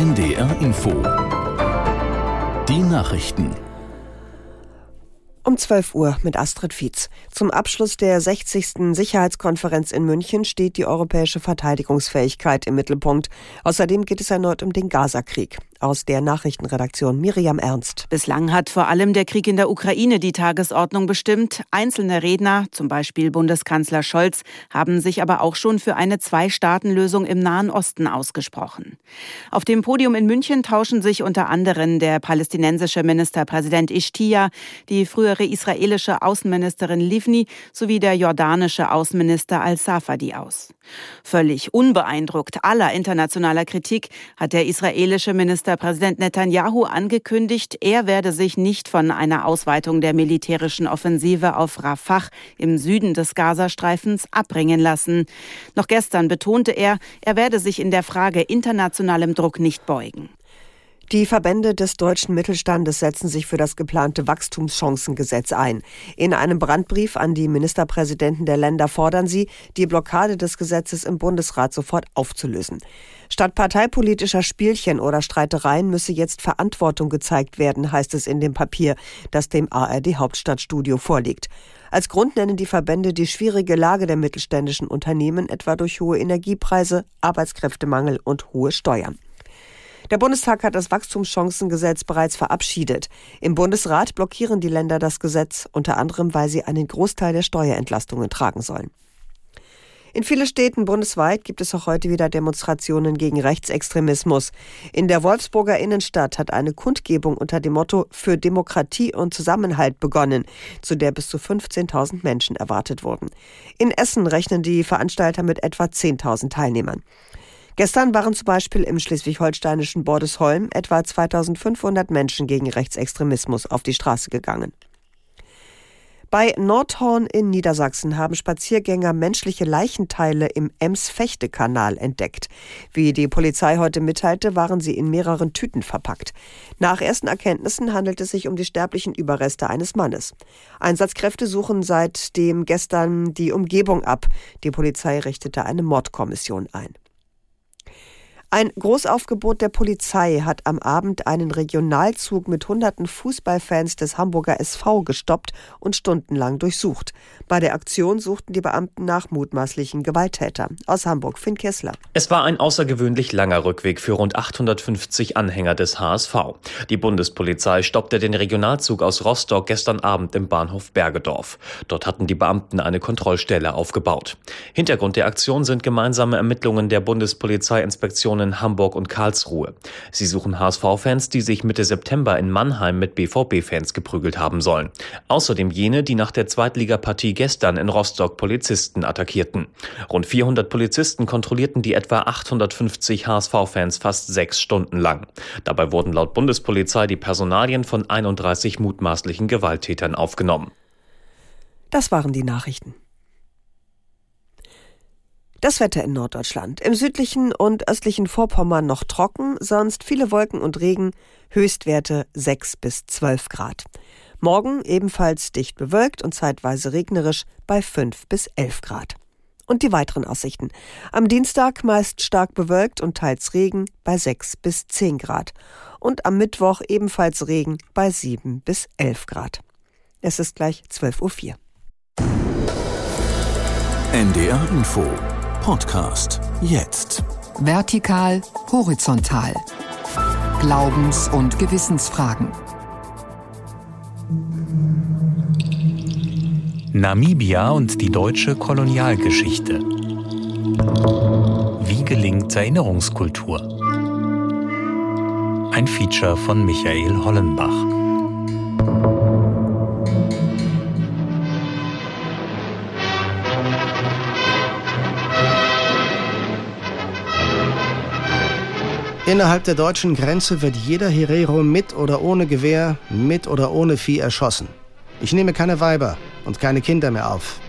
NDR Info. Die Nachrichten. Um 12 Uhr mit Astrid Fietz. Zum Abschluss der 60. Sicherheitskonferenz in München steht die europäische Verteidigungsfähigkeit im Mittelpunkt. Außerdem geht es erneut um den Gazakrieg. Aus der Nachrichtenredaktion Miriam Ernst. Bislang hat vor allem der Krieg in der Ukraine die Tagesordnung bestimmt. Einzelne Redner, zum Beispiel Bundeskanzler Scholz, haben sich aber auch schon für eine Zwei-Staaten-Lösung im Nahen Osten ausgesprochen. Auf dem Podium in München tauschen sich unter anderem der palästinensische Ministerpräsident Ishtia, die frühere israelische Außenministerin Livni sowie der jordanische Außenminister al-Safadi aus. Völlig unbeeindruckt aller internationaler Kritik hat der israelische Ministerpräsident Netanyahu angekündigt, er werde sich nicht von einer Ausweitung der militärischen Offensive auf Rafah im Süden des Gazastreifens abbringen lassen. Noch gestern betonte er, er werde sich in der Frage internationalem Druck nicht beugen. Die Verbände des deutschen Mittelstandes setzen sich für das geplante Wachstumschancengesetz ein. In einem Brandbrief an die Ministerpräsidenten der Länder fordern sie, die Blockade des Gesetzes im Bundesrat sofort aufzulösen. Statt parteipolitischer Spielchen oder Streitereien müsse jetzt Verantwortung gezeigt werden, heißt es in dem Papier, das dem ARD Hauptstadtstudio vorliegt. Als Grund nennen die Verbände die schwierige Lage der mittelständischen Unternehmen, etwa durch hohe Energiepreise, Arbeitskräftemangel und hohe Steuern. Der Bundestag hat das Wachstumschancengesetz bereits verabschiedet. Im Bundesrat blockieren die Länder das Gesetz, unter anderem, weil sie einen Großteil der Steuerentlastungen tragen sollen. In vielen Städten bundesweit gibt es auch heute wieder Demonstrationen gegen Rechtsextremismus. In der Wolfsburger Innenstadt hat eine Kundgebung unter dem Motto für Demokratie und Zusammenhalt begonnen, zu der bis zu 15.000 Menschen erwartet wurden. In Essen rechnen die Veranstalter mit etwa 10.000 Teilnehmern. Gestern waren zum Beispiel im schleswig-holsteinischen Bordesholm etwa 2500 Menschen gegen Rechtsextremismus auf die Straße gegangen. Bei Nordhorn in Niedersachsen haben Spaziergänger menschliche Leichenteile im Ems-Fechte-Kanal entdeckt. Wie die Polizei heute mitteilte, waren sie in mehreren Tüten verpackt. Nach ersten Erkenntnissen handelt es sich um die sterblichen Überreste eines Mannes. Einsatzkräfte suchen seitdem gestern die Umgebung ab. Die Polizei richtete eine Mordkommission ein. Ein Großaufgebot der Polizei hat am Abend einen Regionalzug mit hunderten Fußballfans des Hamburger SV gestoppt und stundenlang durchsucht. Bei der Aktion suchten die Beamten nach mutmaßlichen Gewalttätern. Aus Hamburg, Finn Kessler. Es war ein außergewöhnlich langer Rückweg für rund 850 Anhänger des HSV. Die Bundespolizei stoppte den Regionalzug aus Rostock gestern Abend im Bahnhof Bergedorf. Dort hatten die Beamten eine Kontrollstelle aufgebaut. Hintergrund der Aktion sind gemeinsame Ermittlungen der Bundespolizeiinspektion Regionen Hamburg und Karlsruhe. Sie suchen HSV-Fans, die sich Mitte September in Mannheim mit BVB-Fans geprügelt haben sollen. Außerdem jene, die nach der Zweitligapartie gestern in Rostock Polizisten attackierten. Rund 400 Polizisten kontrollierten die etwa 850 HSV-Fans fast sechs Stunden lang. Dabei wurden laut Bundespolizei die Personalien von 31 mutmaßlichen Gewalttätern aufgenommen. Das waren die Nachrichten. Das Wetter in Norddeutschland. Im südlichen und östlichen Vorpommern noch trocken, sonst viele Wolken und Regen, Höchstwerte 6 bis 12 Grad. Morgen ebenfalls dicht bewölkt und zeitweise regnerisch bei 5 bis 11 Grad. Und die weiteren Aussichten. Am Dienstag meist stark bewölkt und teils Regen bei 6 bis 10 Grad. Und am Mittwoch ebenfalls Regen bei 7 bis 11 Grad. Es ist gleich 12.04 Uhr. NDR Info Podcast jetzt. Vertikal, horizontal. Glaubens- und Gewissensfragen. Namibia und die deutsche Kolonialgeschichte. Wie gelingt Erinnerungskultur? Ein Feature von Michael Hollenbach. Innerhalb der deutschen Grenze wird jeder Herero mit oder ohne Gewehr, mit oder ohne Vieh erschossen. Ich nehme keine Weiber und keine Kinder mehr auf.